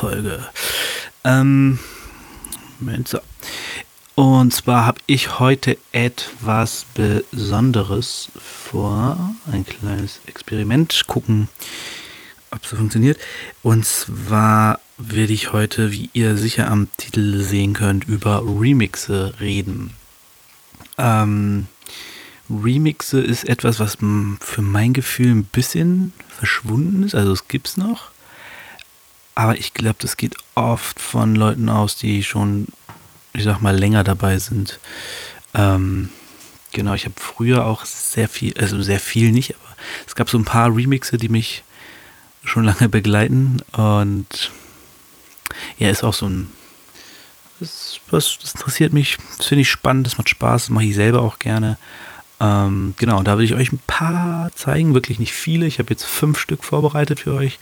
Special-Folge. Ähm, Moment, so. Und zwar habe ich heute etwas Besonderes vor. Ein kleines Experiment. Gucken, ob es funktioniert. Und zwar werde ich heute, wie ihr sicher am Titel sehen könnt, über Remixe reden. Ähm, Remixe ist etwas, was für mein Gefühl ein bisschen verschwunden ist. Also es gibt es noch. Aber ich glaube, das geht oft von Leuten aus, die schon, ich sag mal, länger dabei sind. Ähm, genau, ich habe früher auch sehr viel, also sehr viel nicht, aber es gab so ein paar Remixe, die mich schon lange begleiten. Und ja, ist auch so ein. Das, das, das interessiert mich, das finde ich spannend, das macht Spaß, das mache ich selber auch gerne. Ähm, genau, da will ich euch ein paar zeigen, wirklich nicht viele. Ich habe jetzt fünf Stück vorbereitet für euch,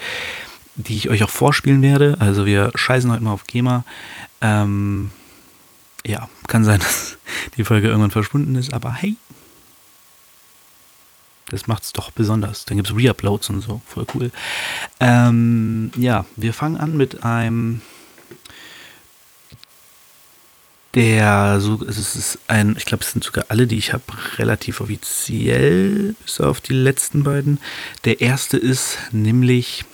die ich euch auch vorspielen werde. Also wir scheißen heute mal auf GEMA. Ähm, ja, kann sein, dass die Folge irgendwann verschwunden ist, aber hey, das macht es doch besonders. Dann gibt es Reuploads und so, voll cool. Ähm, ja, wir fangen an mit einem der so, es ist ein, ich glaube, es sind sogar alle, die ich habe, relativ offiziell, bis auf die letzten beiden. Der erste ist nämlich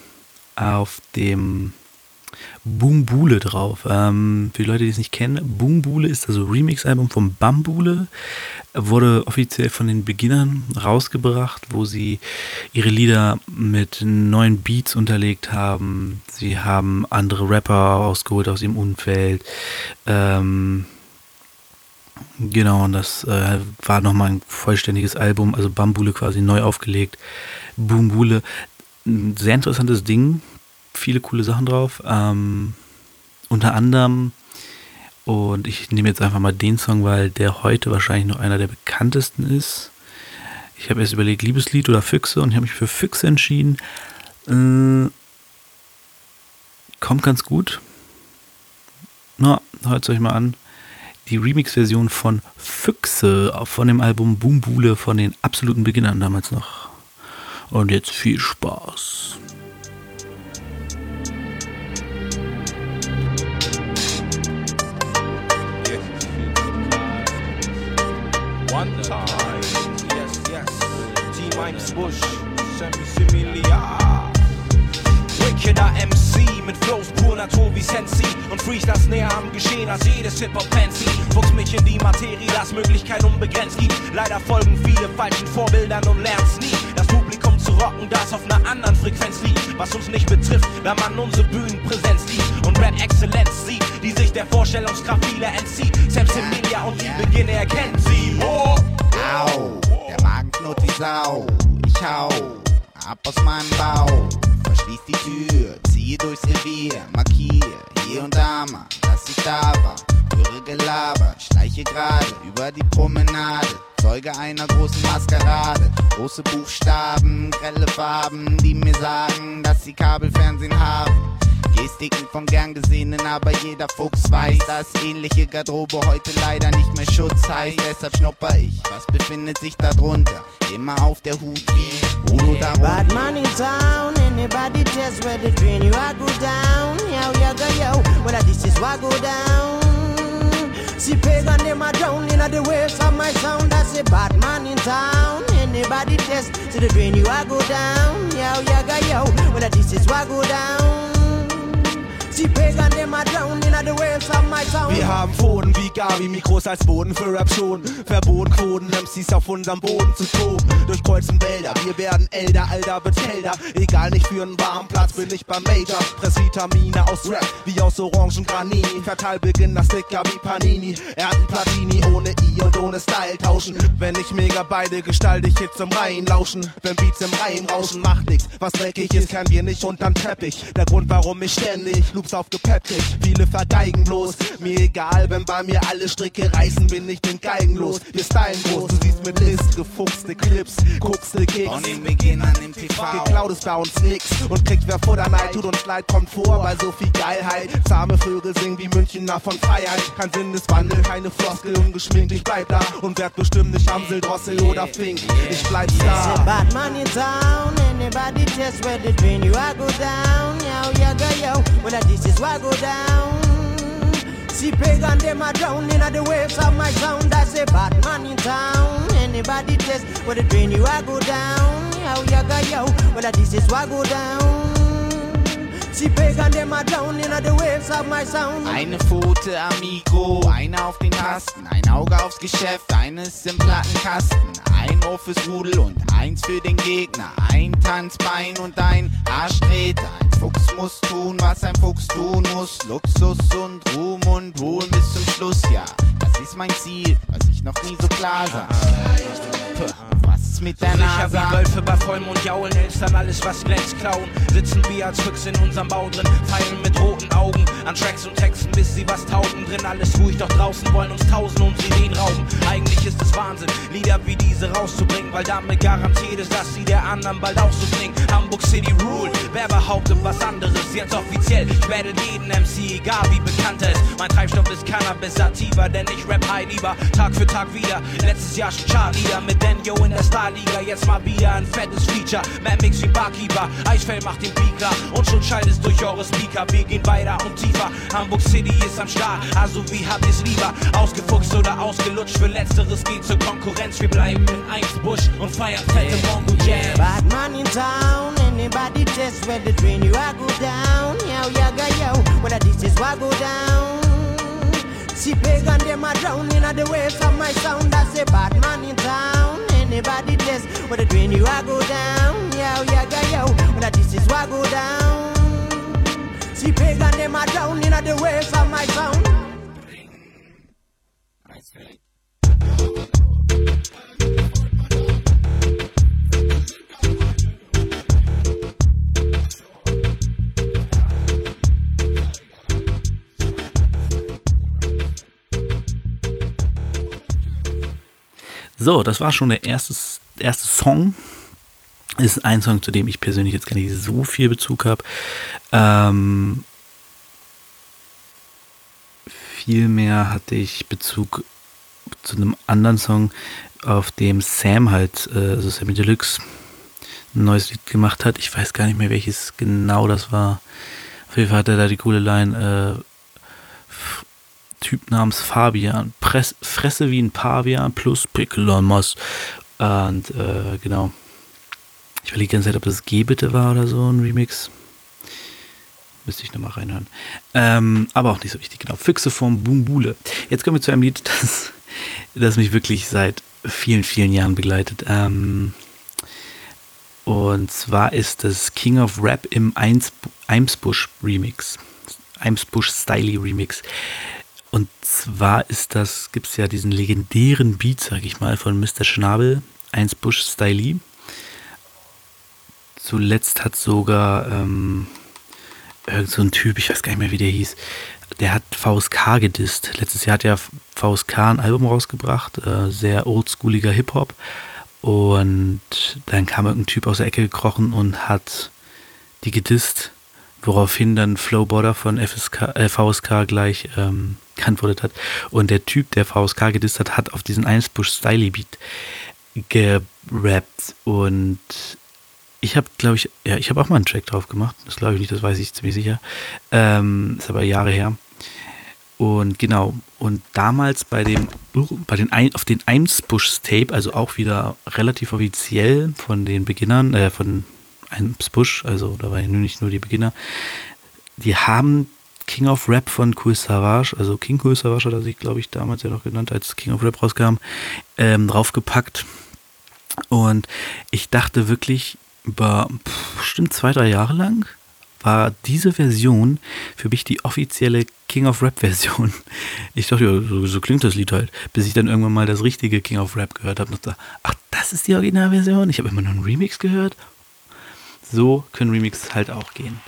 auf dem Boombule drauf. Ähm, für die Leute, die es nicht kennen, Boombule ist das Remix-Album von Bambule. Wurde offiziell von den Beginnern rausgebracht, wo sie ihre Lieder mit neuen Beats unterlegt haben. Sie haben andere Rapper ausgeholt aus ihrem Umfeld. Ähm, genau, und das äh, war nochmal ein vollständiges Album, also Bambule quasi neu aufgelegt. Boombule, ein sehr interessantes Ding viele coole Sachen drauf. Ähm, unter anderem, und ich nehme jetzt einfach mal den Song, weil der heute wahrscheinlich noch einer der bekanntesten ist. Ich habe erst überlegt, Liebeslied oder Füchse und ich habe mich für Füchse entschieden. Äh, kommt ganz gut. Na, hört es euch mal an. Die Remix-Version von Füchse von dem Album Boombule von den absoluten Beginnern damals noch. Und jetzt viel Spaß. One. Yes, yes. T-Minus Bush. Semi-Similia. Wickeder MC mit Flows pur Natur wie Sensi und Freestyles näher am Geschehen als jedes Hip-Hop-Fancy. Fuchs mich in die Materie, das Möglichkeit unbegrenzt gibt. Leider folgen viele falschen Vorbildern und lernst nie. Rocken, das auf einer anderen Frequenz liegt. Was uns nicht betrifft, wenn man unsere Bühnenpräsenz liebt und Rap-Exzellenz sieht, die sich der Vorstellungskraft vieler entzieht. Selbst Emilia und die Beginne erkennt sie. Oh. Au, der Magen knurrt wie Sau. Ich hau ab aus meinem Bauch. Verschließ die Tür, ziehe durchs Revier, markier hier und da mal, dass ich da war. Höre Gelaber, schleiche gerade über die Promenade. Zeuge einer großen Maskerade. Große Buchstaben, grelle Farben, die mir sagen, dass sie Kabelfernsehen haben. Gestiken vom gern gesehenen, aber jeder Fuchs weiß, dass ähnliche Garderobe heute leider nicht mehr Schutz heißt. Deshalb schnupper ich, was befindet sich da drunter? Immer auf der Hut wie Udo da Bad in town, anybody test where the train you I go down. Yo, yo, go, yo, well, this is why I go down. See pagan them a drown in the waves of my sound. That's a bad man in town. Anybody test to the drain you I go down. Yo, yo, yo, well, this is why I go down. See pagan a drown in the waves of my sound. Wir haben Pfoten wie Gavi, Mikros als Boden für Rap schon. Verboten Quoten, MCs auf unserem Boden zu toben. Durchkreuzen Wälder, wir werden älter, Alter wird kälter. Egal, nicht für einen warmen Platz bin ich beim Major. Press Vitamine aus Rap, wie aus Orangengranini. Verteil Beginner Sticker wie Panini. Er hat ein Platini ohne I und ohne Style tauschen. Wenn ich mega beide gestalte ich Hits im Reihen lauschen. Wenn Beats im Reihen rauschen, macht nix. Was dreckig ist, kennen wir nicht unterm Teppich. Der Grund, warum ich ständig Loops aufgepeppt Viele vergeigen bloß. Mir egal, wenn bei mir alle Stricke reißen, bin ich den Geigen los. Wir stylen groß, du siehst mit List gefuchste Clips, guckste Kicks. Von den Beginnern im TV. Geklaut ist bei uns nix und kriegt wer Futter Neid, tut uns leid, kommt vor bei so viel Geilheit. Zahme Vögel singen wie Münchner von Freiheit. Kein Sinneswandel, keine Floskel, ungeschminkt, ich bleib da und werd bestimmt nicht Amsel, Drossel oder Fink. Ich bleib da. bad man in town, Anybody test where the drain you I go down, yo, yo, go, yo. Well, this is why I go down. See pagan them a drown in the waves of my sound. I say bad man in town. Anybody test where the drain you I go down, yo, go, yo. Well, this is why I go down. Sie pagan them a down in the waves of my sound. Eine Pfote, Amigo, eine auf den Tasten, ein Auge aufs Geschäft, eines im Plattenkasten, ein Ohr fürs Rudel und eins für den Gegner, ein Tanzbein und ein Arschtreter. Ein Fuchs muss tun, was ein Fuchs tun muss, Luxus und Ruhm und Wohl bis zum Schluss, ja, das ist mein Ziel, was ich noch nie so klar sah. Ist mit der Sicher NASA? wie Wölfe bei Vollmond jaulen, Elstern alles was glänzt klauen. Sitzen wir als Füchse in unserem Bau drin, feilen mit roten Augen an Tracks und Texten, bis sie was taugen. Drin alles ruhig, doch draußen wollen uns tausend um Sirenen rauben. Eigentlich ist es Wahnsinn, Lieder wie diese rauszubringen, weil damit garantiert ist, dass sie der anderen bald auch so klingen. Hamburg City Rule, wer behauptet was anderes? Jetzt offiziell, ich werde jeden MC, egal wie bekannt er ist. Mein Treibstoff ist Cannabis Sativa, denn ich rap high lieber Tag für Tag wieder. Letztes Jahr schon Chartlieder mit Daniel in der Starliga, jetzt mal wieder ein fettes Feature. Mad Mix wie Barkeeper, Eisfeld macht den Beat klar und schon schallt es durch eure Speaker. Wir gehen weiter und tiefer. Hamburg City ist am Start, also wie habt ihr's lieber? Ausgefuchst oder ausgelutscht? Für Letzteres geht zur Konkurrenz. Wir bleiben in eins Busch und feiern fette Mongo Jam. Bad man in town, anybody test where the drain you I go down, yo, yo, go, yo. Well, this is why I go down. See pagan them a drown in the waves of my sound. I say bad man in town, anybody test where the drain you I go down, yo, yo, go, yo. Well, this is why I go down. See pagan them a drown in the waves of my sound. So, das war schon der erste, erste Song. Ist ein Song, zu dem ich persönlich jetzt gar nicht so viel Bezug habe. Ähm, vielmehr hatte ich Bezug zu einem anderen Song, auf dem Sam halt, äh, also Sammy Deluxe, ein neues Lied gemacht hat. Ich weiß gar nicht mehr, welches genau das war. Auf jeden Fall hat er da die coole Line, äh, Typ namens Fabian. Press, Fresse wie ein Pavian plus Pickel on Moss. Und äh, genau. Ich überlege die ganze Zeit, ob das G bitte war oder so, ein Remix. Müsste ich nochmal reinhören. Ähm, aber auch nicht so wichtig, genau. Füchse vom Boombule. Jetzt kommen wir zu einem Lied, das, das mich wirklich seit vielen, vielen Jahren begleitet. Ähm, und zwar ist das King of Rap im Eimsbusch Remix. Eimsbusch Styly Remix. Und zwar ist das, gibt es ja diesen legendären Beat, sag ich mal, von Mr. Schnabel, Eimsbusch Styly. Zuletzt hat sogar ähm, irgend so ein Typ, ich weiß gar nicht mehr, wie der hieß, der hat VSK gedisst. Letztes Jahr hat ja VSK ein Album rausgebracht, äh, sehr oldschooliger Hip-Hop. Und dann kam irgendein Typ aus der Ecke gekrochen und hat die gedisst, woraufhin dann Flow Border von FSK, äh, VSK gleich ähm, geantwortet hat. Und der Typ, der VSK gedisst hat, hat auf diesen Einsbusch Styly Beat gerappt. Und ich habe, glaube ich, ja, ich habe auch mal einen Track drauf gemacht. Das glaube ich nicht, das weiß ich ziemlich sicher. Ähm, ist aber Jahre her. Und genau, und damals bei dem, bei den auf den Eimsbuschs Tape, also auch wieder relativ offiziell von den Beginnern, äh, von Eimsbusch, also da war ja nicht nur die Beginner, die haben King of Rap von Cool Savage, also King Cool Savage hat er sich, glaube ich, damals ja noch genannt, als King of Rap rauskam, ähm, draufgepackt. Und ich dachte wirklich über pff, bestimmt zwei, drei Jahre lang war diese Version für mich die offizielle King of Rap Version. Ich dachte, ja, so, so klingt das Lied halt, bis ich dann irgendwann mal das richtige King of Rap gehört habe und dachte, ach, das ist die Originalversion? Ich habe immer nur einen Remix gehört. So können Remixes halt auch gehen.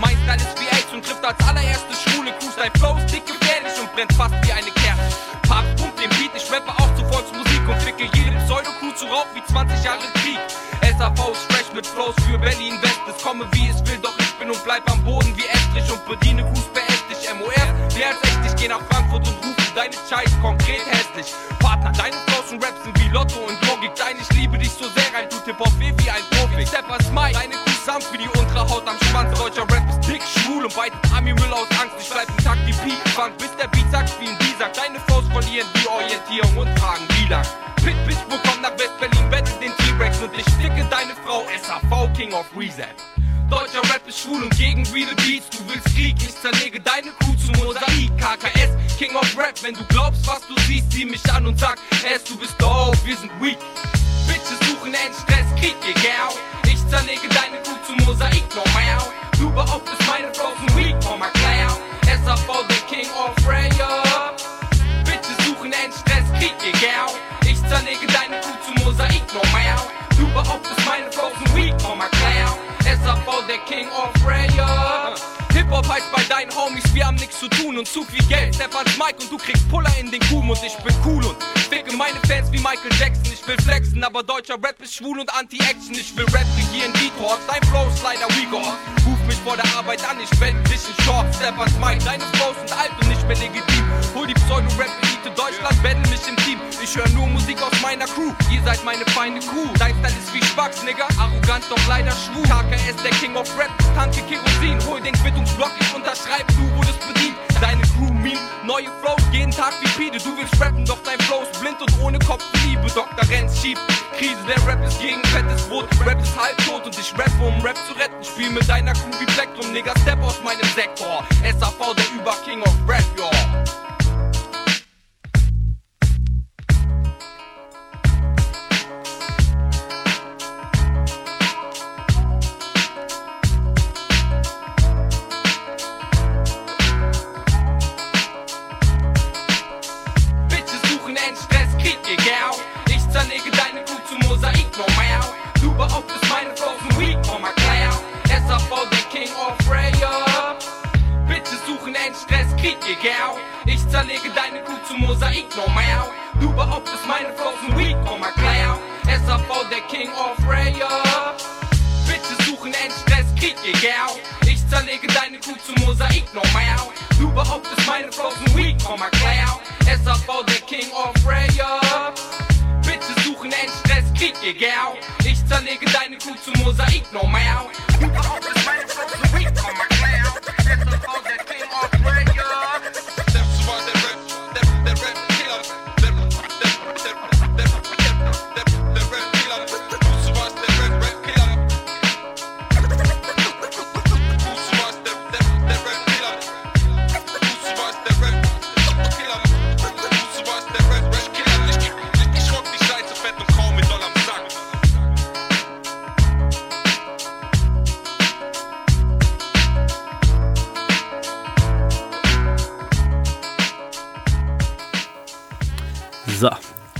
Mein Style ist wie AIDS und trifft als allererste leider weaker. Ruf mich vor der Arbeit an, ich wende dich in Short. Step als Mike, deine Flows sind alt und nicht mehr legitim. Hol die Pseudo-Rap-Elite Deutschland, battle mich im Team. Ich höre nur Musik aus meiner Crew, ihr seid meine feine Crew. Dein Style ist wie Spacks, Nigga, arrogant, doch leider schwul. KKS, der King of Rap, Tanke Kerosin. Hol den Quittungsblock, ich unterschreibe, du wurdest bedient. Deine Crew meme, neue Flows, jeden Tag wie Pide. Du willst rappen, doch dein Flow ist blind und ohne Kopf Liebe. Dr. Renz schieb, Krise, der Rap ist gegen fettes Brot. Rap ist halbtot und ich rappe, um Rap zu retten. Spiel mit deiner Crew wie Plektrum, Nigga, step aus meinem Sektor. SAV, der Über-King of Rap, yo.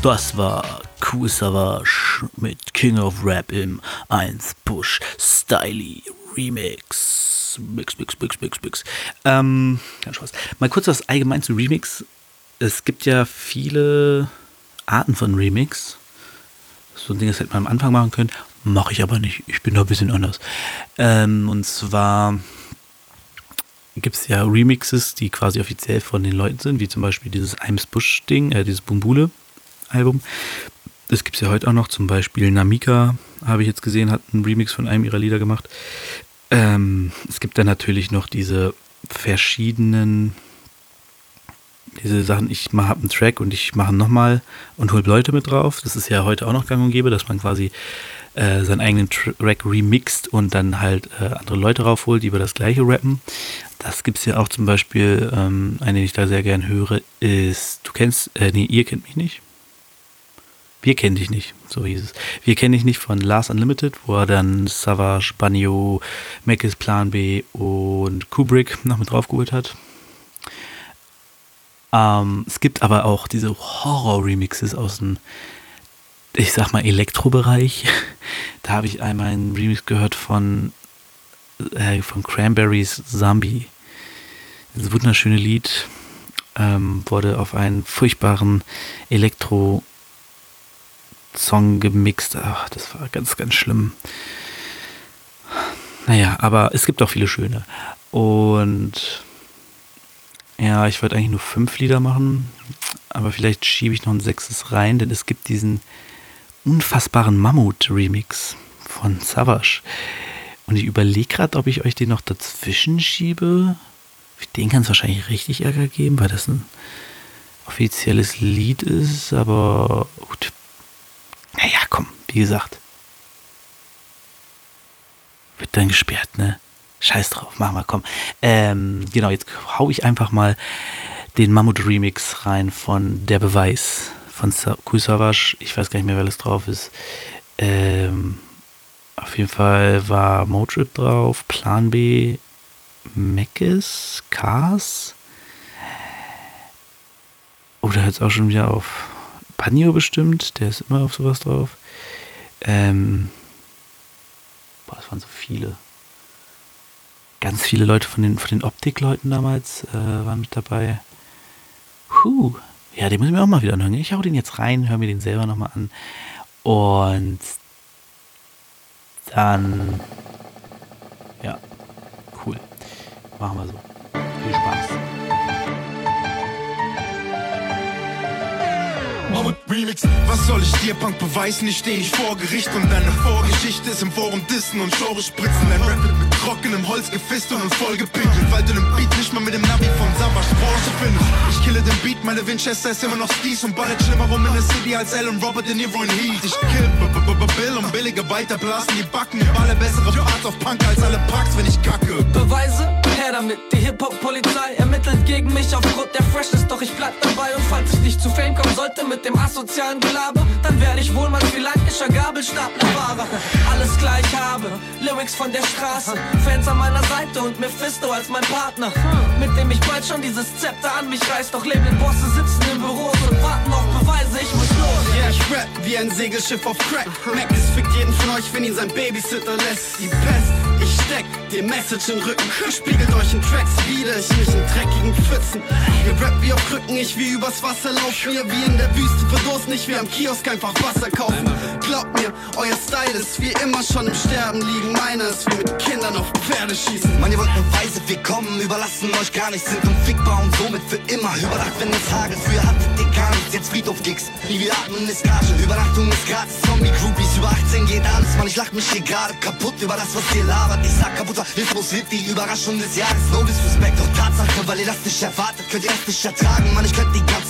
Das war Cool mit King of Rap im 1 Push Styly Remix. Mix, mix, mix, mix, mix. Ähm, kein Spaß. Mal kurz was allgemein zu Remix. Es gibt ja viele Arten von Remix. So ein Ding, das hätte man am Anfang machen können. Mache ich aber nicht. Ich bin da ein bisschen anders. Ähm, und zwar gibt es ja Remixes, die quasi offiziell von den Leuten sind, wie zum Beispiel dieses Ims Bush-Ding, äh, dieses Bumbule-Album. Das gibt es ja heute auch noch, zum Beispiel Namika, habe ich jetzt gesehen, hat einen Remix von einem ihrer Lieder gemacht. Ähm, es gibt dann natürlich noch diese verschiedenen, diese Sachen, ich habe einen Track und ich mache nochmal und hol Leute mit drauf. Das ist ja heute auch noch gang und gäbe, dass man quasi äh, seinen eigenen Track remixt und dann halt äh, andere Leute raufholt, die über das gleiche rappen. Das gibt es ja auch zum Beispiel, ähm, eine, die ich da sehr gern höre, ist, du kennst, äh, nee, ihr kennt mich nicht. Wir kennen dich nicht, so hieß es. Wir kennen dich nicht von Lars Unlimited, wo er dann Savage, Banyo, Mackes Plan B und Kubrick noch mit draufgeholt hat. Ähm, es gibt aber auch diese Horror-Remixes aus dem, ich sag mal, Elektrobereich. Da habe ich einmal einen Remix gehört von, äh, von Cranberries Zombie. Das wunderschöne Lied ähm, wurde auf einen furchtbaren Elektro- Song gemixt. Ach, das war ganz, ganz schlimm. Naja, aber es gibt auch viele schöne. Und ja, ich wollte eigentlich nur fünf Lieder machen, aber vielleicht schiebe ich noch ein sechstes rein, denn es gibt diesen unfassbaren Mammut-Remix von Savage. Und ich überlege gerade, ob ich euch den noch dazwischen schiebe. Den kann es wahrscheinlich richtig Ärger geben, weil das ein offizielles Lied ist, aber gut. Naja, komm, wie gesagt. Wird dann gesperrt, ne? Scheiß drauf, machen wir, komm. Ähm, genau, jetzt hau ich einfach mal den Mammut-Remix rein von Der Beweis von Savage. Ich weiß gar nicht mehr, wer das drauf ist. Ähm, auf jeden Fall war Motrip drauf, Plan B, Meckes, Cars. Oh, hört es auch schon wieder auf Panio bestimmt, der ist immer auf sowas drauf. Ähm, boah, das waren so viele. Ganz viele Leute von den, von den Optikleuten damals äh, waren mit dabei. Puh. Ja, den muss ich mir auch mal wieder anhören. Ich hau den jetzt rein, höre mir den selber nochmal an. Und dann. Ja, cool. Machen wir so. Viel Spaß. Mammut Remix. Was soll ich dir, Punk, beweisen? Ich steh nicht vor Gericht und deine Vorgeschichte ist im Forum Dissen und Genre spritzen. Dein Rap mit trockenem Holz gefistet und vollgepinkelt, weil du den Beat nicht mal mit dem Navi von Savas Porsche findest. Ich kille den Beat, meine Winchester ist immer noch Skis und ballert schlimmer rum in der City als Alan Robert De Niro in Heat. Ich kill Bill und billige weiterblasen die Backen. Balle bessere Parts auf Punk als alle Parks, wenn ich kacke. Beweise? Damit. Die Hip-Hop-Polizei ermittelt gegen mich aufgrund der Freshness, doch ich bleib dabei und falls ich nicht zu Fame kommen sollte mit dem asozialen Gelaber, dann werde ich wohl mal wie lankischer Gabelstaplerfahrer. Alles gleich habe, Lyrics von der Straße, Fans an meiner Seite und Mephisto als mein Partner, mit dem ich bald schon dieses Zepter an mich reiß. Doch Labelbosse sitzen in Büros und warten auf Beweise, ich muss los. Yeah, ich rap wie ein Segelschiff auf Crack. Mac ist fickt jeden von euch, wenn ihn sein Babysitter lässt. Die Pest, ich steck dir Message in den Rücken. Spiegelt euch in Tracks wieder, ich mich in dreckigen Pfützen. Ihr rappt wie auf Krücken, ich wie übers Wasser laufen. Ihr wie in der Wüste verdursten, ich wie am Kiosk einfach Wasser kaufen. Glaubt mir, euer Style ist wie immer schon im Sterben liegen. Meiner ist wie mit Kindern auf Pferde schießen. Mann, ihr wollt eine Weise, wir kommen, überlassen euch gar nichts, sind unfickbar und somit für immer. Überdacht, wenn es früher hattet ihr gar nichts, jetzt Friedhof Gigs. Wie wir atmen ist Gage, Übernachtung ist gratis, Zombie-Groupies, über 18 geht alles, Mann, ich lach mich hier gerade kaputt über das, was ihr labert. Ich sag kaputter Rhythmus wird die Überraschung des Jahres. No Disrespect, doch Tatsache, weil ihr das nicht erwartet, könnt ihr das nicht ertragen. Mann, ich könnt die ganze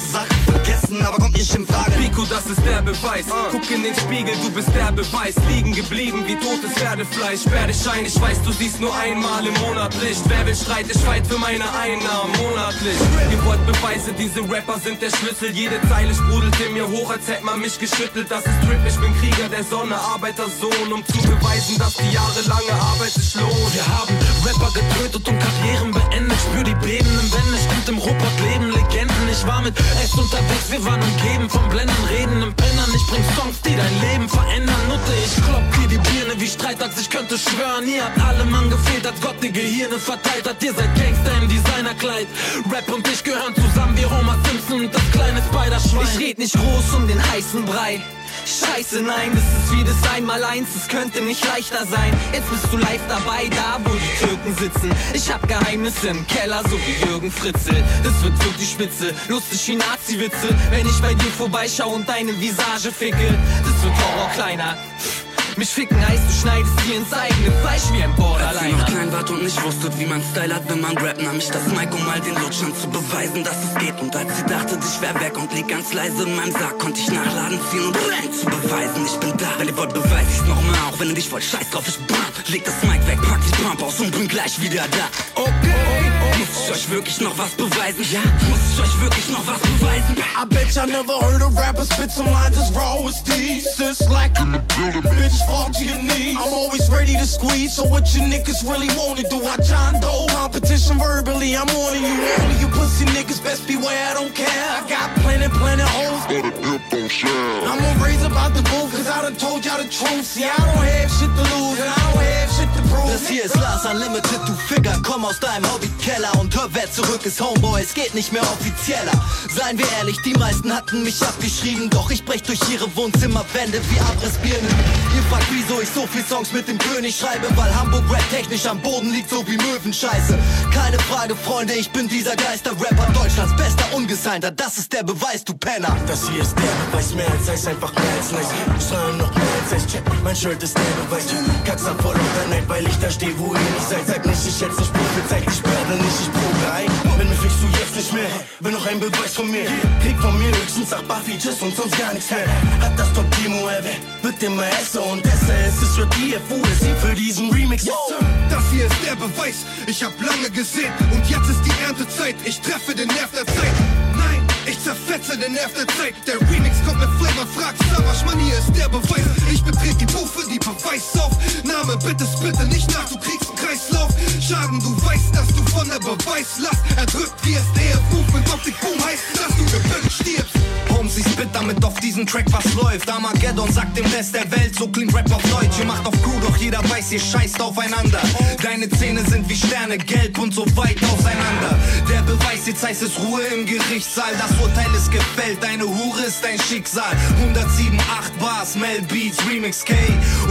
vergessen, aber kommt nicht in Frage. Pico, das ist der Beweis. Guck in den Spiegel, du bist der Beweis. Liegen geblieben wie totes Pferdefleisch. Sperr dich ein, ich weiß, du siehst nur einmal im Monat Licht. Wer will schreit, ich fight für meine Einnahmen monatlich. Ihr wollt Beweise, diese Rapper sind der Schlüssel. Jede Zeile sprudelt in mir hoch, als hätte man mich geschüttelt. Das ist Trip, ich bin Krieger der Sonne, Arbeitersohn, um zu beweisen, dass die jahrelange Arbeit sich lohnt. Wir haben Rapper getötet und Karrieren beendet. Spür die bebenden Wände, stimmt im Ruppert leben Legenden. Ich war mit S unterwegs, wir waren umgeben von Blenden, redenden Pennern. Ich bring Songs, die dein Leben verändern. Nutte, ich klopp dir die Birne wie Streitax. Ich könnte schwören, ihr habt alle Mann gefehlt, als Gott die Gehirne verteilt hat. Ihr seid Gangster im Designerkleid. Rap und ich gehören zusammen wie Homer Simpson und das kleine Spider-Schwein. Ich red nicht groß um den heißen Brei. Scheiße, nein, das ist wie das Einmaleins, es könnte nicht leichter sein. Jetzt bist du live dabei, da wo die Türken sitzen. Ich hab Geheimnisse im Keller, so wie Jürgen Fritzel. Das wird wirklich spitze, lustig wie Nazi-Witze. Wenn ich bei dir vorbeischau und deine Visage ficke, das wird Horror kleiner. Mich ficken heißt, du schneidest dir ins eigene Fleisch wie ein Als sie Borderliner. noch klein wart und nicht wusstet, wie man Style hat, wenn man rappt, nahm ich das Mic, um mal den Lutschern zu beweisen, dass es geht. Und als sie dachte, ich wär weg und lieg ganz leise in meinem Sarg, konnte ich nachladen ziehen und rein zu beweisen, ich bin da. Wenn ihr wollt, beweis ich's noch mal, auch wenn ihr dich wollt, scheiß drauf, ich bam. Leg das Mic weg, pack die Pump aus und bin gleich wieder da. Okay, Muss ich euch wirklich noch was beweisen? Ja, muss ich euch wirklich noch was beweisen? I bet y'all never heard a rapper spit some lines as raw as these. It's like in the building, bitch, fall to your knees. I'm always ready to squeeze, so what you niggas really wanna do? I John Doe competition verbally, I'm warning you. Only you pussy niggas best beware, I don't care. I got plenty, plenty hoes. But a dip don't share. I'm gonna raise about the booth, cause I done told y'all the truth. See, I don't have shit to lose, and I don't have shit to prove. Das hier ist Lars Unlimited, du Ficker, komm aus deinem Hobbykeller und hör, wer zurück ist Homeboy, es geht nicht mehr offizieller. Seien wir ehrlich, die meisten hatten mich abgeschrieben, doch ich brech durch ihre Wohnzimmerwände wie Abrissbirnen. Ihr fragt, wieso ich so viel Songs mit dem König schreibe, weil Hamburg Rap technisch am Boden liegt, so wie Möwenscheiße. Keine Frage, Freunde, ich bin dieser Geister-Rapper, Deutschlands bester Ungesignter, das ist der Beweis, du Penner. Das hier ist der Beweis, mehr als Eis, einfach mehr als nice. Strahlen noch mehr als Eis, check, mein Shirt ist der Beweis. Katzer voll unter Neid, weil ich da steh, wo ihr nicht seid. Sag nicht, ich hätt's nicht prophezeit, ich werde nicht, ich probe ein. Wenn mich fickst du jetzt nicht mehr, bin noch ein Beweis von mir. Krieg von mir höchstens achtbar Features und sonst gar nichts mehr. Hat das Top Timo erwähnt, wird immer Esser und Esser. Es ist für die FUSI für diesen Remix. Das hier ist der Beweis, ich hab lange gesehen und jetzt ist die Erntezeit. Ich treffe den Nerv der Zeit. Ich zerfetze den Nerv der Zeit. Der Remix kommt mit Flavor, fragt Savage, Mann, hier ist der Beweis. Ich betrete die Pufe, die Beweisaufnahme. Bitte, bitte nicht nach, du kriegst einen Kreislauf. Schaden, du weißt, dass du von der Beweislast erdrückt wirst. Der Movement auf dich Boom heißt, dass du gebückt stirbst. Holmes, ich spit damit auf diesen Track, was läuft. Armageddon sagt dem Rest der Welt, so klingt Rap auf Deutsch. Ihr macht auf Crew, doch jeder weiß, ihr scheißt aufeinander. Deine Zähne sind wie Sterne, gelb und so weit auseinander. Der Beweis, jetzt heißt es Ruhe im Gerichtssaal. Das Urteil ist gefällt, deine Hure ist dein Schicksal. 107, 8 Bars, Mel Beats, Remix K.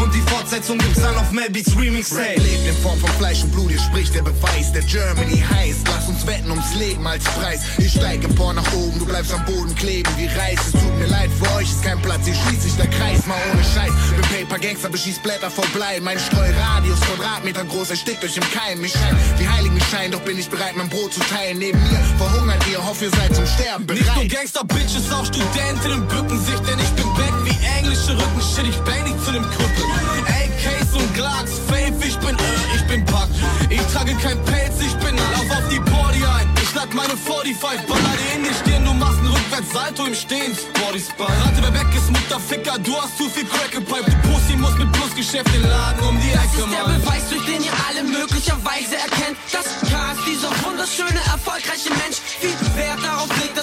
Und die Fortsetzung gibt's dann auf Mel Beats Remix Day. lebt in Form von Fleisch und Blut, hier spricht der Beweis, der Germany heißt. Lass uns wetten ums Leben als Preis. Ich steige empor nach oben, du bleibst am Boden kleben wie Reis. Es tut mir leid, für euch ist kein Platz, hier schließt sich der Kreis, mal ohne Scheiß. Bin Paper Gangster, beschießt Blätter vor Blei. Mein Streuradius Quadratmeter groß, erstickt euch im Keim. Ich schein wie Heiligenschein, doch bin ich bereit, mein Brot zu teilen. Neben mir verhungert ihr, hofft ihr seid zum Sterben Nicht nur. Gangster-Bitches, auch Studentinnen bücken sich, denn ich bin back wie englische Rücken. Shit, ich bang nicht zu dem Krüppel. AKs und Glocks, Fave, ich bin, äh, ich bin Pack. Ich trage kein Pelz, ich bin lauf auf die Party ein. Ich lad meine 45, baller dir in die Stirn, du machst einen Rückwärts-Salto im Stehen. Body Spy. Rate, wer weg ist, Mutterficker, du hast zu viel Crack gepiped. Du Pussy muss mit Plusgeschäft den Laden um die Das Ecke ist der machen. Beweis, durch den ihr alle möglicherweise erkennt, dass ist dieser wunderschöne, erfolgreiche Mensch viel Wert darauf legt, dass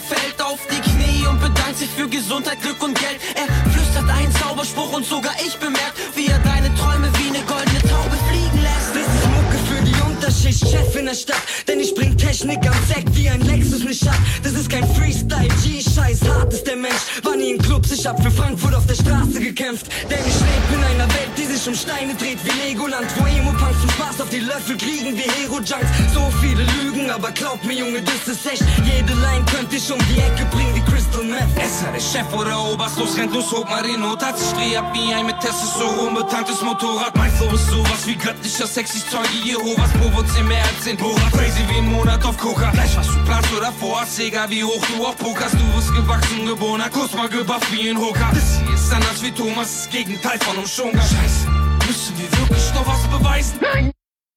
er fällt auf die Knie und bedankt sich für Gesundheit, Glück und Geld. Er flüstert einen Zauberspruch und sogar ich bemerkt, wie er deine Träume wie eine goldene Taube fliegen lässt. Das ist Mucke für die Unterschicht, Chef in der Stadt. Denn ich bring Technik am Sack wie ein Lexus nicht ab. Das ist kein Freestyle, G-Scheiß, hart ist der Mensch. War nie in Clubs, ich hab für Frankfurt auf der Straße gekämpft. Denn ich leb in einer Welt, die sich um Steine dreht wie Legoland. Wo Emo-Punks zum Spaß auf die Löffel kriegen wie Hero-Junks. So viele Lügen, aber glaub mir, Junge, das ist echt. Jede Line könnte ich um die Ecke bringen wie Crystal Meth. Esser, der Chef oder Oberst, los rennt los, hob den Not, hat sich dreh ab wie ein mit Testosteron betanktes Motorrad. Mein Flow ist sowas wie göttlicher Sex, ich zeuge Jehovas, provozier mehr als den Borat. Crazy wie ein Monat auf Coca. Gleich was du planst oder vorhast, egal wie hoch du auch pokerst, du wirst gewachsen, geborener, kurz mal gebufft wie ein Hoker. Das hier ist anders wie Thomas, das Gegenteil von einem Schonga. Scheiße, müssen wir wirklich noch was beweisen? Nein!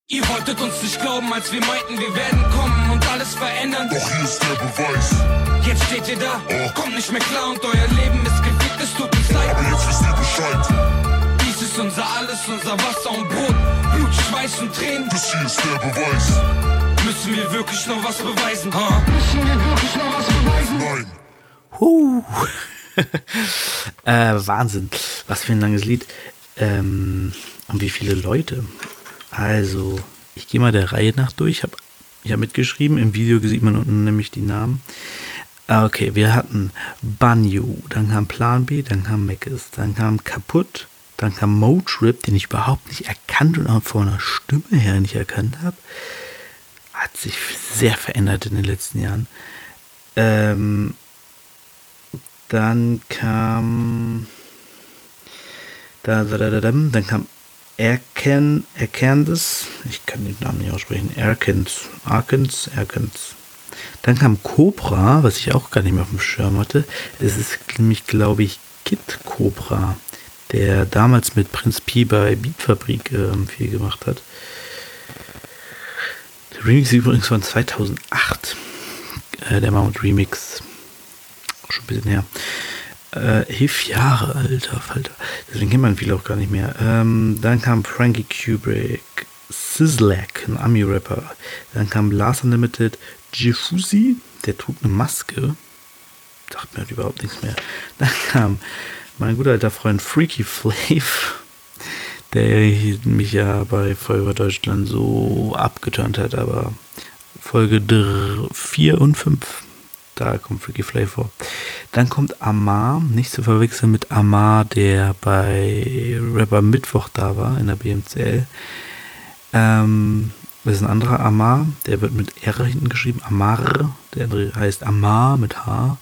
Ihr wolltet uns nicht glauben, als wir meinten, wir werden kommen und alles verändern. Doch hier ist der Beweis. Jetzt steht ihr da, kommt nicht mehr klar und euer Leben ist gefickt, es tut uns leid. Aber jetzt wisst ihr Bescheid. Dies ist unser Alles, unser Wasser und Brot, Blut, Schweiß und Tränen. Das hier ist der Beweis. Müssen wir wirklich noch was beweisen, ha? Müssen wir wirklich noch was beweisen? Nein. Huh. äh, Wahnsinn. Was für ein langes Lied. Ähm, und wie viele Leute. Also, ich gehe mal der Reihe nach durch. Ich habe ich hab mitgeschrieben. Im Video sieht man unten nämlich die Namen. Ah, Okay, wir hatten Banyu, dann kam Plan B, dann kam Meckes, dann kam Kaputt, dann kam Motrip, den ich überhaupt nicht erkannt und auch von der Stimme her nicht erkannt habe. Hat sich sehr verändert in den letzten Jahren. Ähm, dann kam dann kam Erken, Erkendes, ich kann den Namen nicht aussprechen, Erkens, Arkens, Erkens. Dann kam Cobra, was ich auch gar nicht mehr auf dem Schirm hatte. Es ist nämlich, glaube ich, Kid Cobra, der damals mit Prinz P bei Beatfabrik ähm, viel gemacht hat. Der Remix ist übrigens von 2008. Äh, der Mammut Remix. Schon ein bisschen her. Äh, elf Jahre, alter Falter. Deswegen kennt man viele auch gar nicht mehr. Ähm, dann kam Frankie Kubrick, Sizzlack, ein Ami-Rapper. Dann kam Lars Unlimited, Jifusi, der trug eine Maske. Sagt mir halt überhaupt nichts mehr. Dann kam mein guter alter Freund Freaky Flav, der mich ja bei Folge Deutschland so abgeturnt hat, aber Folge 4 und 5, da kommt Freaky Flav vor. Dann kommt Amar, nicht zu verwechseln mit Amar, der bei Rapper Mittwoch da war, in der BMCL. Ähm, das ist ein anderer Amar, der wird mit R hinten geschrieben, Amar, der andere heißt Amar mit H.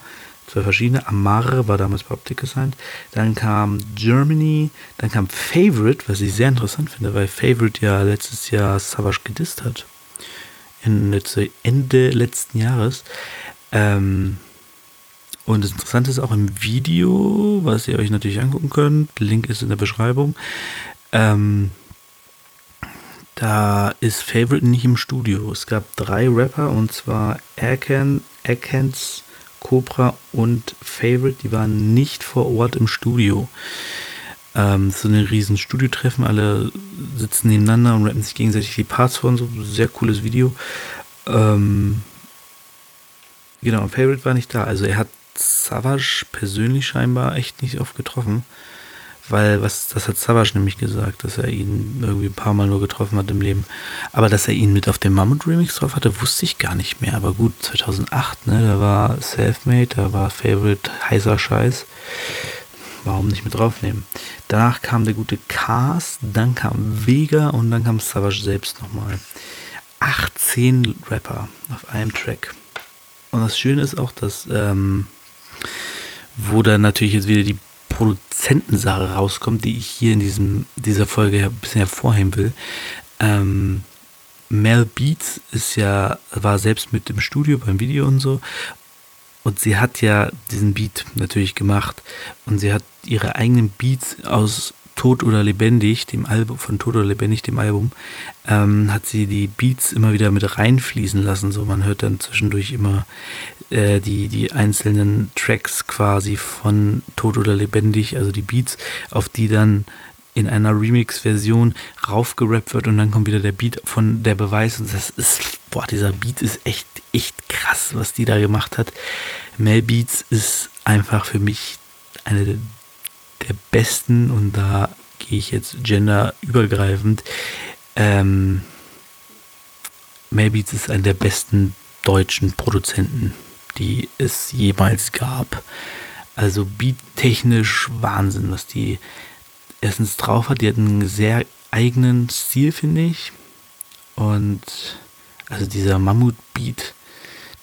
Zwei verschiedene. Amar war damals bei Optik gesigned. Dann kam Germany, dann kam Favorite, was ich sehr interessant finde, weil Favorite ja letztes Jahr Savage gedisst hat. Ende letzten Jahres. Ähm, und das Interessante ist auch im Video, was ihr euch natürlich angucken könnt. Link ist in der Beschreibung. Ähm, da ist Favorite nicht im Studio. Es gab drei Rapper und zwar Erken, Erkens, Cobra und Favorite. Die waren nicht vor Ort im Studio. Ähm, so ein riesen Studiotreffen. Alle sitzen nebeneinander und rappen sich gegenseitig die Parts vor und so. Sehr cooles Video. Ähm, genau, Favorite war nicht da. Also er hat Savage persönlich scheinbar echt nicht oft getroffen. Weil, was, das hat Savage nämlich gesagt, dass er ihn irgendwie ein paar Mal nur getroffen hat im Leben. Aber dass er ihn mit auf dem Mammut Remix drauf hatte, wusste ich gar nicht mehr. Aber gut, 2008, ne, da war Selfmade, da war Favorite heißer Scheiß. Warum nicht mit draufnehmen? Danach kam der gute Cast, dann kam Vega und dann kam Savage selbst nochmal. 18 Rapper auf einem Track. Und das Schöne ist auch, dass, ähm, wo dann natürlich jetzt wieder die Produzentensache rauskommt, die ich hier in diesem, dieser Folge ein bisschen hervorheben will. Ähm, Mel Beats ist ja, war selbst mit im Studio beim Video und so. Und sie hat ja diesen Beat natürlich gemacht. Und sie hat ihre eigenen Beats aus Tod oder Lebendig, dem Album, von Tod oder Lebendig, dem Album, ähm, hat sie die Beats immer wieder mit reinfließen lassen. So, man hört dann zwischendurch immer äh, die, die einzelnen Tracks quasi von Tod oder Lebendig, also die Beats, auf die dann in einer Remix-Version raufgerappt wird und dann kommt wieder der Beat von der Beweis und das ist, boah, dieser Beat ist echt, echt krass, was die da gemacht hat. Mel Beats ist einfach für mich eine der besten, und da gehe ich jetzt genderübergreifend, ähm, Maybeats ist einer der besten deutschen Produzenten, die es jemals gab. Also beattechnisch Wahnsinn, was die erstens drauf hat. Die hat einen sehr eigenen Stil, finde ich. Und also dieser Mammut-Beat,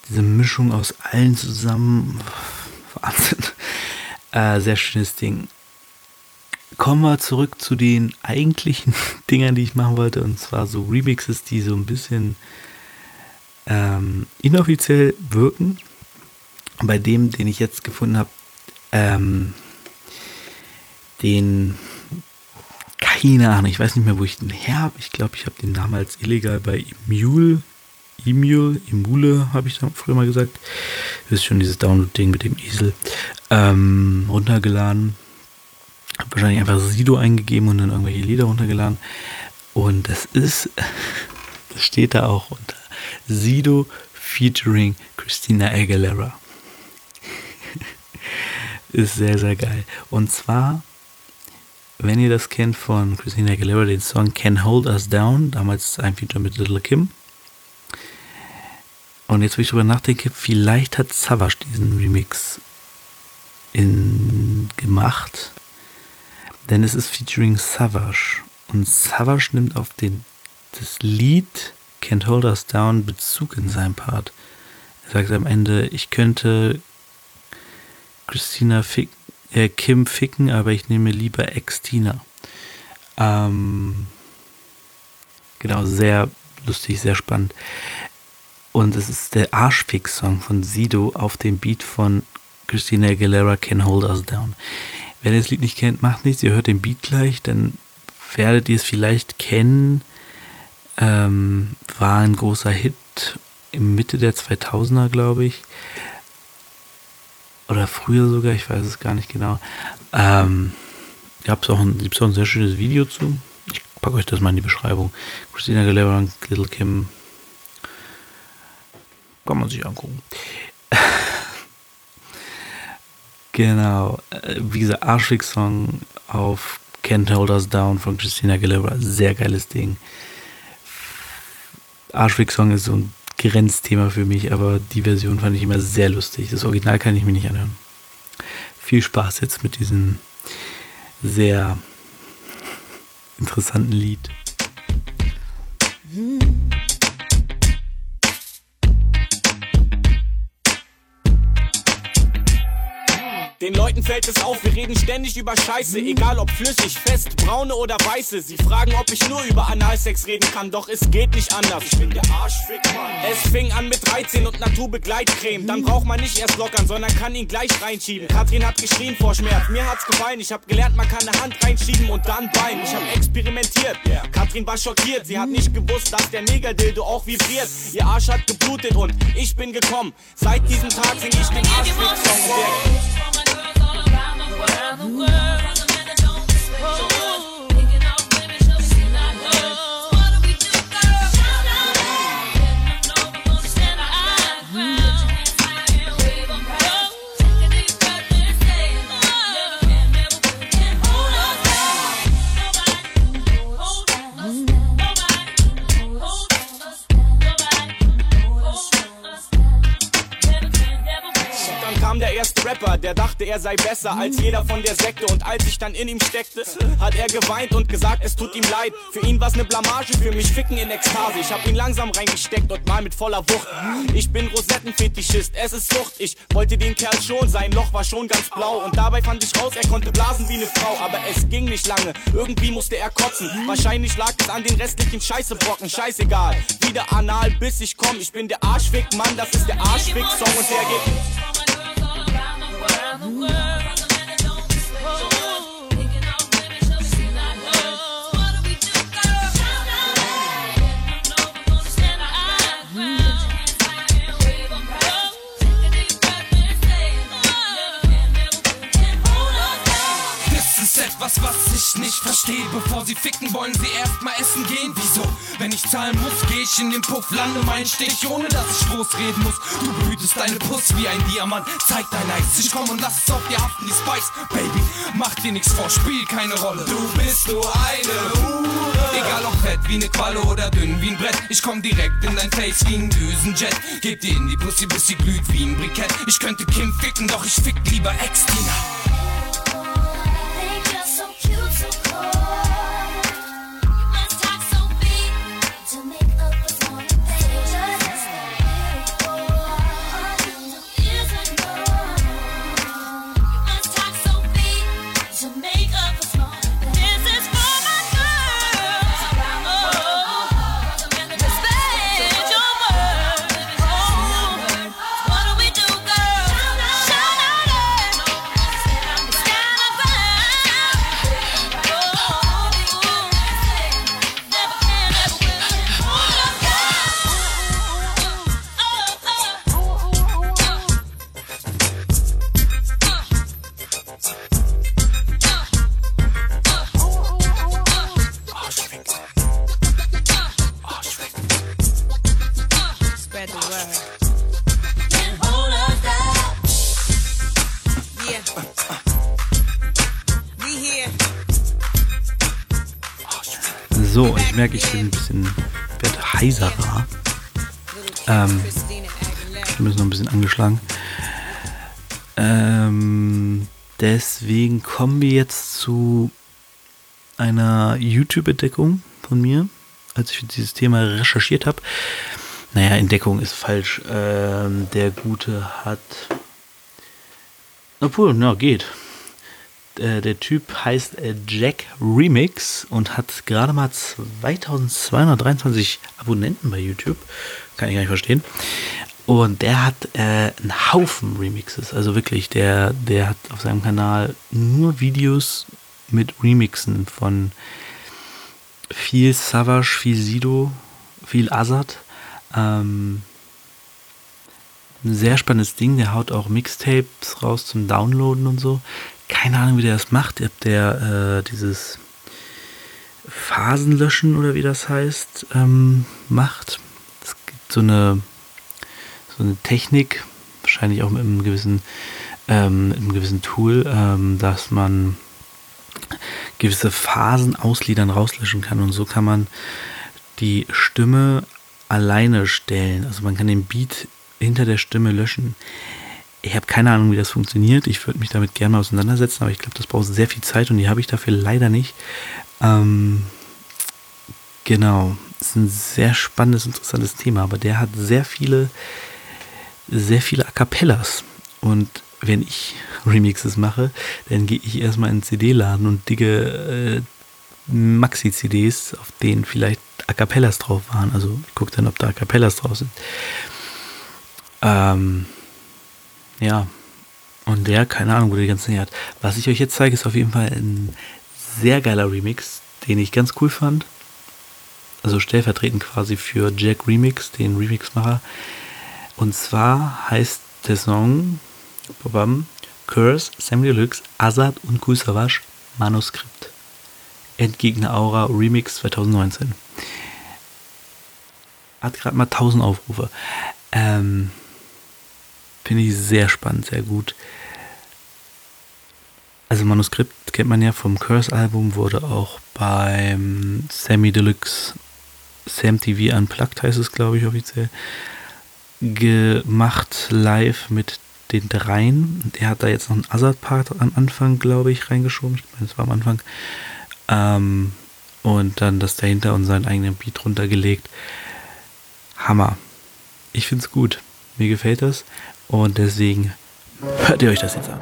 diese Mischung aus allen zusammen, Wahnsinn. Äh, sehr schönes Ding kommen wir zurück zu den eigentlichen Dingern, die ich machen wollte. Und zwar so Remixes, die so ein bisschen ähm, inoffiziell wirken. Bei dem, den ich jetzt gefunden habe, ähm, den, keine Ahnung, ich weiß nicht mehr, wo ich den her habe. Ich glaube, ich habe den damals illegal bei Emule, Emule, Emule, habe ich früher mal gesagt. Das ist schon dieses Download-Ding mit dem Esel. Ähm, runtergeladen habe wahrscheinlich einfach Sido eingegeben und dann irgendwelche Lieder runtergeladen. Und das ist, das steht da auch unter Sido featuring Christina Aguilera. ist sehr, sehr geil. Und zwar, wenn ihr das kennt von Christina Aguilera, den Song Can Hold Us Down, damals ein Feature mit Little Kim. Und jetzt, wo ich drüber nachdenke, vielleicht hat Savage diesen Remix in, gemacht denn es ist featuring Savage. Und Savage nimmt auf den, das Lied Can't Hold Us Down Bezug in seinem Part. Er sagt am Ende, ich könnte Christina fick, äh, Kim ficken, aber ich nehme lieber Ex-Tina. Ähm, genau, sehr lustig, sehr spannend. Und es ist der Arschfix-Song von Sido auf dem Beat von Christina Aguilera Can Hold Us Down. Wer das Lied nicht kennt, macht nichts. Ihr hört den Beat gleich, dann werdet ihr es vielleicht kennen. Ähm, war ein großer Hit im Mitte der 2000er, glaube ich. Oder früher sogar, ich weiß es gar nicht genau. Ähm, Gab es auch, auch ein sehr schönes Video zu. Ich packe euch das mal in die Beschreibung. Christina Aguilera und Little Kim. Kann man sich angucken. Genau. Äh, wie gesagt, Arschwig-Song auf Can't Hold Us Down von Christina Aguilera. Sehr geiles Ding. Arschwig-Song ist so ein Grenzthema für mich, aber die Version fand ich immer sehr lustig. Das Original kann ich mir nicht anhören. Viel Spaß jetzt mit diesem sehr interessanten Lied. Den Leuten fällt es auf, wir reden ständig über Scheiße, egal ob flüssig, fest, braune oder weiße. Sie fragen, ob ich nur über Analsex reden kann, doch es geht nicht anders. Ich bin der Arschfick, Mann. Es fing an mit 13 und Naturbegleitcreme. Dann braucht man nicht erst lockern, sondern kann ihn gleich reinschieben. Katrin hat geschrien vor Schmerz, mir hat's gefallen. Ich hab gelernt, man kann eine Hand reinschieben und dann Bein. Ich hab experimentiert. Katrin war schockiert, sie hat nicht gewusst, dass der Negerdildo auch vibriert. Ihr Arsch hat geblutet und ich bin gekommen. Seit diesem Tag sing ich den Arschfick-Song. Und der Dann kam der erste Rapper, der dachte, er sei besser als jeder von der Sekte. Und als ich dann in ihm steckte, hat er geweint und gesagt, es tut ihm leid. Für ihn war's ne Blamage, für mich Ficken in Ekstase. Ich hab ihn langsam reingesteckt und mal mit voller Wucht. Ich bin Rosettenfetischist, es ist Sucht. Ich wollte den Kerl schon, sein Loch war schon ganz blau. Und dabei fand ich raus, er konnte blasen wie ne Frau. Aber es ging nicht lange, irgendwie musste er kotzen. Wahrscheinlich lag es an den restlichen Scheißebrocken, scheißegal. Wieder anal, bis ich komm. Ich bin der Arschfick, Mann, das ist der Arschfick-Song und der geht. Das ist etwas, was ich nicht verstehe. Bevor sie ficken, wollen sie erstmal essen gehen. Wieso? Wenn ich zahlen muss, geh ich in den Puff, lande meinen Stich, ohne dass ich groß reden muss. Du behütest deine Puss wie ein Diamant, zeig dein Eis. Ich komm und lass es auf dir haften, die Spice. Baby, mach dir nichts vor, spiel keine Rolle. Du bist nur eine Hure. Egal ob fett wie ne Qualle oder dünn wie ein Brett. Ich komm direkt in dein Face wie ein Düsenjet. Geb dir in die Pussy, bis sie glüht wie ein Brikett. Ich könnte Kim ficken, doch ich fick lieber Ex-Tina. Merke, ich bin ein bisschen werd heiserer. Ähm, Stimme ist noch ein bisschen angeschlagen. Ähm, deswegen kommen wir jetzt zu einer YouTube-Entdeckung von mir, als ich dieses Thema recherchiert habe. Naja, Entdeckung ist falsch. Ähm, der Gute hat. Obwohl, na, geht. Äh, der Typ heißt äh, Jack Remix und hat gerade mal 2223 Abonnenten bei YouTube. Kann ich gar nicht verstehen. Und der hat äh, einen Haufen Remixes. Also wirklich, der, der hat auf seinem Kanal nur Videos mit Remixen von viel Savage, viel Sido, viel Azad. Ähm, ein sehr spannendes Ding. Der haut auch Mixtapes raus zum Downloaden und so. Keine Ahnung, wie der das macht. Ob der äh, dieses Phasenlöschen oder wie das heißt, ähm, macht. Es gibt so eine so eine Technik, wahrscheinlich auch mit einem gewissen, ähm, einem gewissen Tool, ähm, dass man gewisse Phasen ausliedern, rauslöschen kann. Und so kann man die Stimme alleine stellen. Also man kann den Beat hinter der Stimme löschen. Ich habe keine Ahnung, wie das funktioniert. Ich würde mich damit gerne mal auseinandersetzen, aber ich glaube, das braucht sehr viel Zeit und die habe ich dafür leider nicht. Ähm, genau. Das ist ein sehr spannendes, interessantes Thema, aber der hat sehr viele sehr viele A Cappellas. Und wenn ich Remixes mache, dann gehe ich erstmal in den CD-Laden und digge äh, Maxi-CDs, auf denen vielleicht A Cappellas drauf waren. Also ich gucke dann, ob da A Cappellas drauf sind. Ähm, ja. Und der, keine Ahnung, wo der die ganzen her hat. Was ich euch jetzt zeige, ist auf jeden Fall ein sehr geiler Remix, den ich ganz cool fand. Also stellvertretend quasi für Jack Remix, den Remixmacher. Und zwar heißt der Song babam, Curse, Sam Deluxe, Azad und Kusavash Manuskript. Endgegner Aura Remix 2019. Hat gerade mal 1000 Aufrufe. Ähm, Finde ich sehr spannend, sehr gut. Also Manuskript kennt man ja vom Curse-Album, wurde auch beim Sammy Deluxe Sam TV Unplugged heißt es, glaube ich, offiziell, gemacht live mit den dreien. Und er hat da jetzt noch einen Azad-Part am Anfang, glaube ich, reingeschoben. Ich meine, es war am Anfang. Ähm, und dann das dahinter und seinen eigenen Beat runtergelegt. Hammer. Ich finde es gut. Mir gefällt das. Und deswegen hört ihr euch das jetzt an.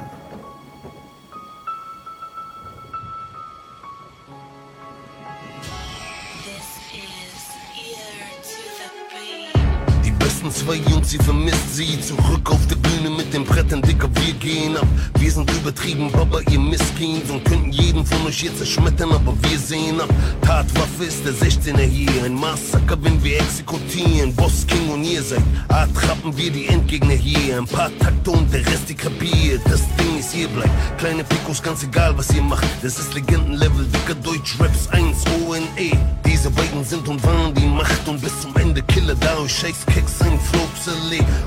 besten zwei Jungs, sie vermisst sie. Zurück auf der Bühne mit den Brettern, Dicker, wir gehen ab. Wir sind übertrieben, Baba, ihr Misskins und könnten jeden von euch jetzt zerschmettern, aber wir sehen ab. Tatwaffe ist der 16er hier, ein Massaker, wenn wir exekutieren. Boss, King und ihr seid, attrappen wir die Endgegner hier. Ein paar Takte und der Rest, die kapiert. Das Ding ist hier bleibt. Kleine Pikos, ganz egal, was ihr macht. Das ist Legendenlevel, dicker Deutsch, Raps 1, ONE. Diese beiden sind und waren die Macht und bis zum Ende Killer da euch Scheiß Keks ein Flow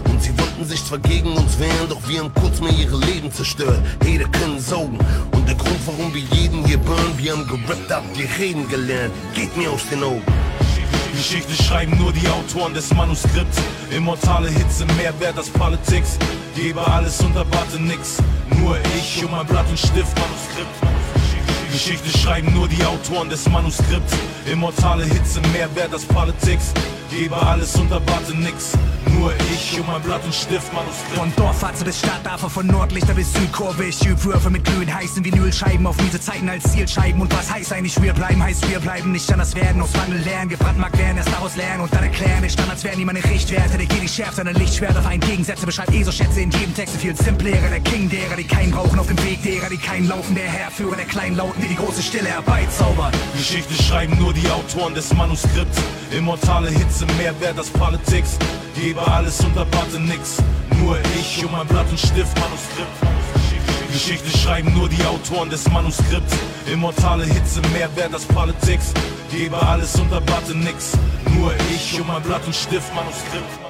Und sie wollten sich zwar gegen uns wehren, doch wir haben kurz mal ihre Leben zerstört. Jeder können saugen. Und der Grund, warum wir jeden hier burn, wir haben gerappt, habt ihr reden gelernt. Geht mir aus den Augen. Geschichte schreiben nur die Autoren des Manuskripts. Immortale Hitze, mehr wert als Politics. Gebe alles und erwarte nix. Nur ich und mein Blatt und Stift, Manuskript. Geschichte schreiben nur die Autoren des Manuskripts. Immortale Hitze, mehr wert als Politics. Gebe alles und erwarte nix. Nur ich und mein Blatt und Stift, Manuskript. Von Dorffatze bis Stadtaffe, von Nordlichter bis Südkurve. Ich üb Würfe mit glühend heißen Vinylscheiben auf miese Zeiten als Zielscheiben. Und was heißt eigentlich wir bleiben? Heißt wir bleiben nicht anders werden, aus Wandel lernen. Gebrandmarkt werden, erst daraus lernen und dann erklären. Die Standards werden nie meine Richtwerte. Der geht die schärft seine Lichtschwert auf einen Gegensätze. Beschreibt eh so Schätze in jedem Text. Viel simplerer, der King derer, die keinen brauchen auf dem Weg derer, die keinen laufen. Der Herrführer der kleinen Lauten, die die große Stille herbeizaubern. Geschichte schreiben nur die Autoren des Manuskripts. Immortale Hitze, mehr wert als Politics. Gebe alles und erwarte nix. Nur ich und mein Blatt und Stift, Manuskript. Geschichte schreiben nur die Autoren des Manuskripts. Immortale Hitze, mehr wert als Politics. Gebe alles und erwarte nix. Nur ich und mein Blatt und Stift, Manuskript.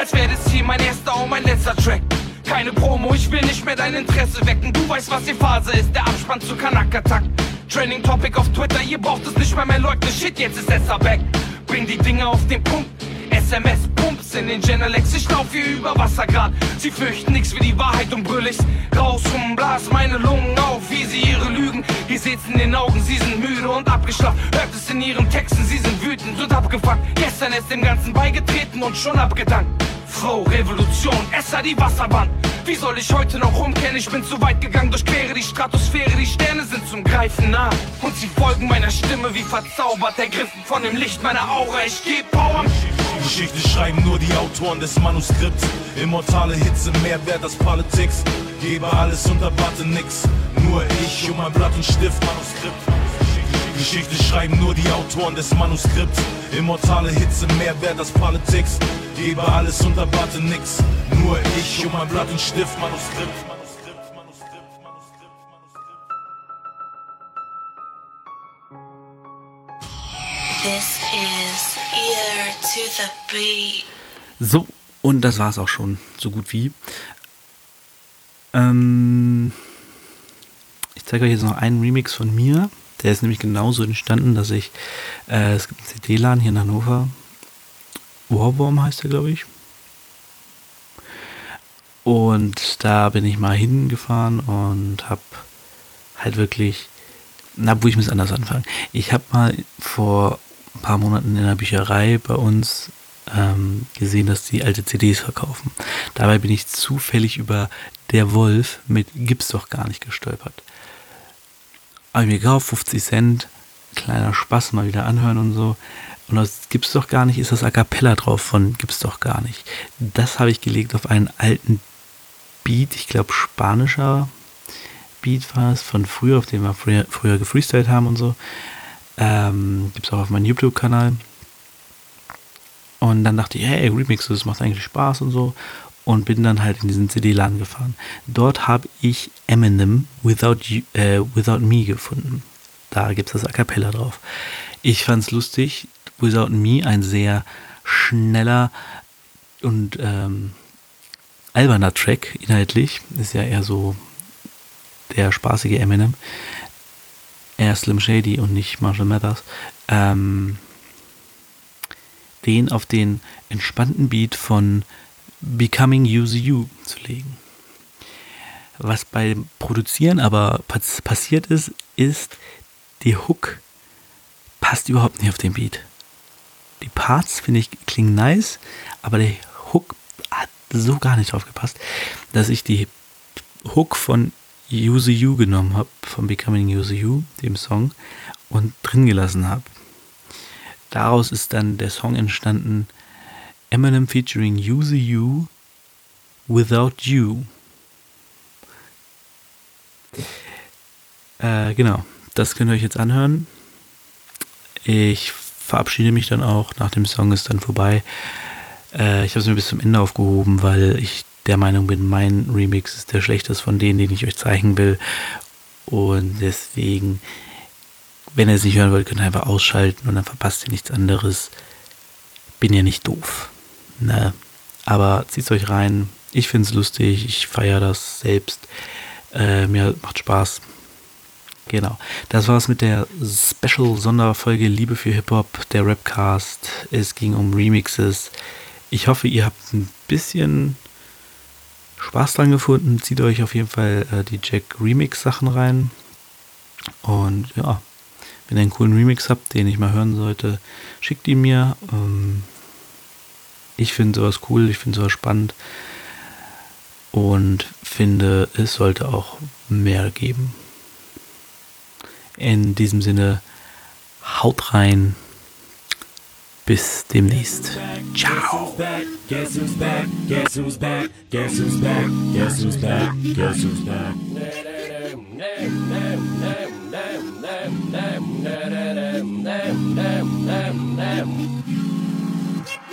Als wäre das hier mein erster und mein letzter Track. Keine Promo, ich will nicht mehr dein Interesse wecken. Du weißt, was die Phase ist, der Abspann zu Kanak-Attack. Training Topic auf Twitter, ihr braucht es nicht mehr mehr leugnen. Shit, jetzt ist Esser back. Bring die Dinge auf den Punkt. SMS Pumps in den Genelex, ich lauf hier über Wasser grad. Sie fürchten nix wie die Wahrheit und brüll ich raus rum, blas meine Lungen auf, wie sie ihre Lügen. Ihr seht's in den Augen, sie sind müde und abgeschlafen. Hört es in ihren Texten, sie sind wütend und abgefuckt. Gestern ist dem Ganzen beigetreten und schon abgedankt. Frau, Revolution, Esser die Wasserwand. Wie soll ich heute noch umkehren? Ich bin zu weit gegangen, durchquere die Stratosphäre, die Sterne sind zum Greifen nah. Und sie folgen meiner Stimme wie verzaubert, ergriffen von dem Licht meiner Aura. Ich geb Power. Geschichte schreiben nur die Autoren des Manuskripts. Immortale Hitze, mehr wert als Politics. Gebe alles und erwarte nix. Nur ich und mein Blatt und Stift, Manuskript. Geschichte schreiben nur die Autoren des Manuskripts. Immortale Hitze, mehr wert als Politics. Gebe alles und erwarte nix. Nur ich und mein Blatt und Stift, Manuskript. This is Ear to the Beat. So, und das war's auch schon, so gut wie. Ähm, ich zeige euch jetzt noch einen Remix von mir. Der ist nämlich genauso entstanden, dass ich, äh, es gibt einen CD-Laden hier in Hannover. Warworm heißt der, glaube ich. Und da bin ich mal hingefahren und habe halt wirklich, na, wo ich muss anders anfangen. Ich habe mal vor ein paar Monaten in der Bücherei bei uns ähm, gesehen, dass die alte CDs verkaufen. Dabei bin ich zufällig über Der Wolf mit Gibt's doch gar nicht gestolpert. Ich mir gekauft, 50 Cent, kleiner Spaß, mal wieder anhören und so. Und das Gibt's doch gar nicht, ist das A Cappella drauf von Gibt's doch gar nicht. Das habe ich gelegt auf einen alten Beat, ich glaube spanischer Beat war es, von früher, auf dem wir früher, früher gefreestylt haben und so. Ähm, Gibt es auch auf meinem YouTube-Kanal. Und dann dachte ich, hey, Remixes, das macht eigentlich Spaß und so. Und bin dann halt in diesen CD-Laden gefahren. Dort habe ich Eminem Without, you, äh, Without Me gefunden. Da gibt es das A Cappella drauf. Ich fand es lustig. Without Me, ein sehr schneller und ähm, alberner Track inhaltlich. Ist ja eher so der spaßige Eminem eher Slim Shady und nicht Marshall Mathers, ähm, den auf den entspannten Beat von Becoming Use You zu legen. Was beim Produzieren aber pass passiert ist, ist, die Hook passt überhaupt nicht auf den Beat. Die Parts, finde ich, klingen nice, aber der Hook hat so gar nicht drauf gepasst, dass ich die Hook von Use You genommen habe, von Becoming Use You, dem Song, und drin gelassen habe. Daraus ist dann der Song entstanden, Eminem featuring Use You Without You. Äh, genau, das könnt ihr euch jetzt anhören. Ich verabschiede mich dann auch, nach dem Song ist dann vorbei. Äh, ich habe es mir bis zum Ende aufgehoben, weil ich der Meinung bin, mein Remix ist der schlechteste von denen, den ich euch zeigen will. Und deswegen, wenn ihr es nicht hören wollt, könnt ihr einfach ausschalten und dann verpasst ihr nichts anderes. Bin ja nicht doof. Ne? Aber zieht euch rein. Ich finde es lustig. Ich feiere das selbst. Äh, mir macht Spaß. Genau. Das war es mit der Special-Sonderfolge Liebe für Hip-Hop, der Rapcast. Es ging um Remixes. Ich hoffe, ihr habt ein bisschen Spaß dran gefunden. Zieht euch auf jeden Fall äh, die Jack Remix Sachen rein. Und ja, wenn ihr einen coolen Remix habt, den ich mal hören sollte, schickt ihn mir. Ähm, ich finde sowas cool, ich finde sowas spannend und finde, es sollte auch mehr geben. In diesem Sinne, haut rein. Bis demnächst. Ciao.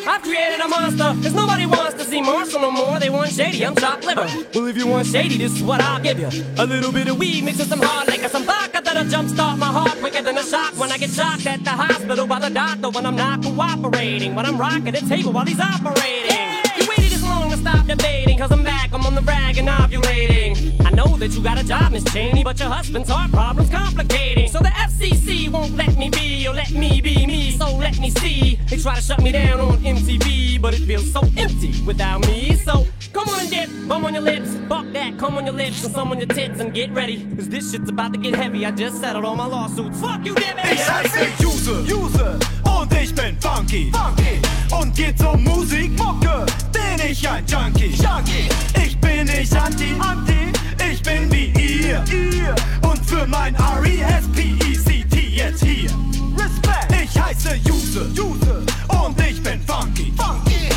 I've created a monster, cause nobody wants to see Marshall no more. They want shady, I'm chopped liver. Well, if you want shady, this is what I'll give you. A little bit of weed mixed with some hard liquor, some vodka that'll jumpstart my heart quicker than a shock when I get shocked at the hospital by the doctor when I'm not cooperating. When I'm rocking the table while he's operating. Stop debating, cause I'm back, I'm on the rag and ovulating. I know that you got a job, Miss Cheney, but your husband's heart problem's complicating. So the FCC won't let me be, or let me be me, so let me see. They try to shut me down on MTV, but it feels so empty without me. So come on and dip, bum on your lips, fuck that, come on your lips, and some on your tits, and get ready. Cause this shit's about to get heavy, I just settled all my lawsuits. Fuck you! Ich heiße User, User ich bin funky, funky und geht um Musik, Mucke, bin ich ein Junkie. Junkie. Ich bin nicht Anti, Anti, ich bin wie ihr. ihr. Und für mein R-E-S-P-E-C-T jetzt hier. Respekt. Ich heiße Juse, Juse, und ich bin funky. Funky.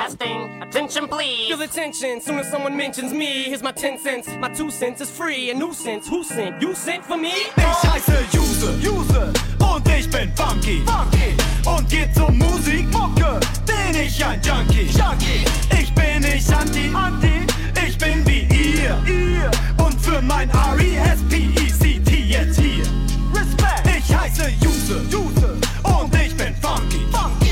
Testing, attention please. Feel the tension soon as someone mentions me. Here's my 10 cents, my 2 cents is free. A nuisance, who sent? You sent for me? Ich heiße Juse, Juse, und ich bin funky. funky. Und geht um Musik, Mucke, bin ich ein Junkie. Junkie. Ich bin nicht Anti, Anti, ich bin wie ihr. ihr. Und für mein R-E-S-P-E-C-T jetzt hier. Respekt. Ich heiße Juse, Juse, und ich bin funky. funky.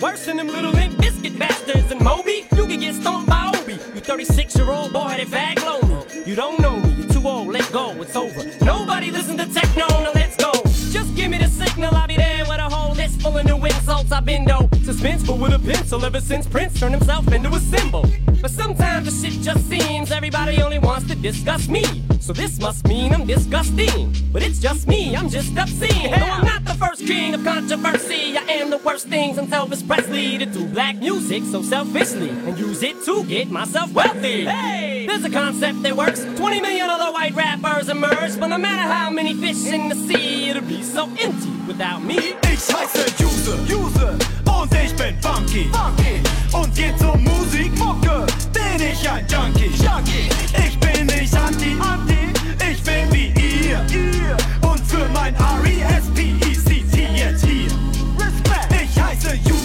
Worse than them little limp biscuit bastards. And Moby, you can get stomped by Obi. You 36 year old boy that fag lonely. You don't know me, you're too old, let go, it's over. Nobody listen to techno, now let's go. Just give me the signal, I'll be there with a whole list full of new insults. I've been though suspenseful with a pencil ever since Prince turned himself into a symbol. But sometimes the shit just seems everybody only wants to discuss me. So this must mean I'm disgusting. But it's just me, I'm just obscene. Though I'm not the first king of controversy, I am the worst things until Elvis Presley to do black music so selfishly and use it to get myself wealthy. Hey, there's a concept that works. 20 million other white rappers emerge, but no matter how many fish in the sea, it'll be so empty without me. Ich heiße Juse, Juse, und ich bin funky. funky. Und geht zur Musik, Mucke, bin ich ein Junkie. Junkie. Ich bin nicht anti, anti, ich bin wie ihr. ihr. Und für mein R-E-S-P-E-C-T jetzt hier. Respect. Ich heiße You.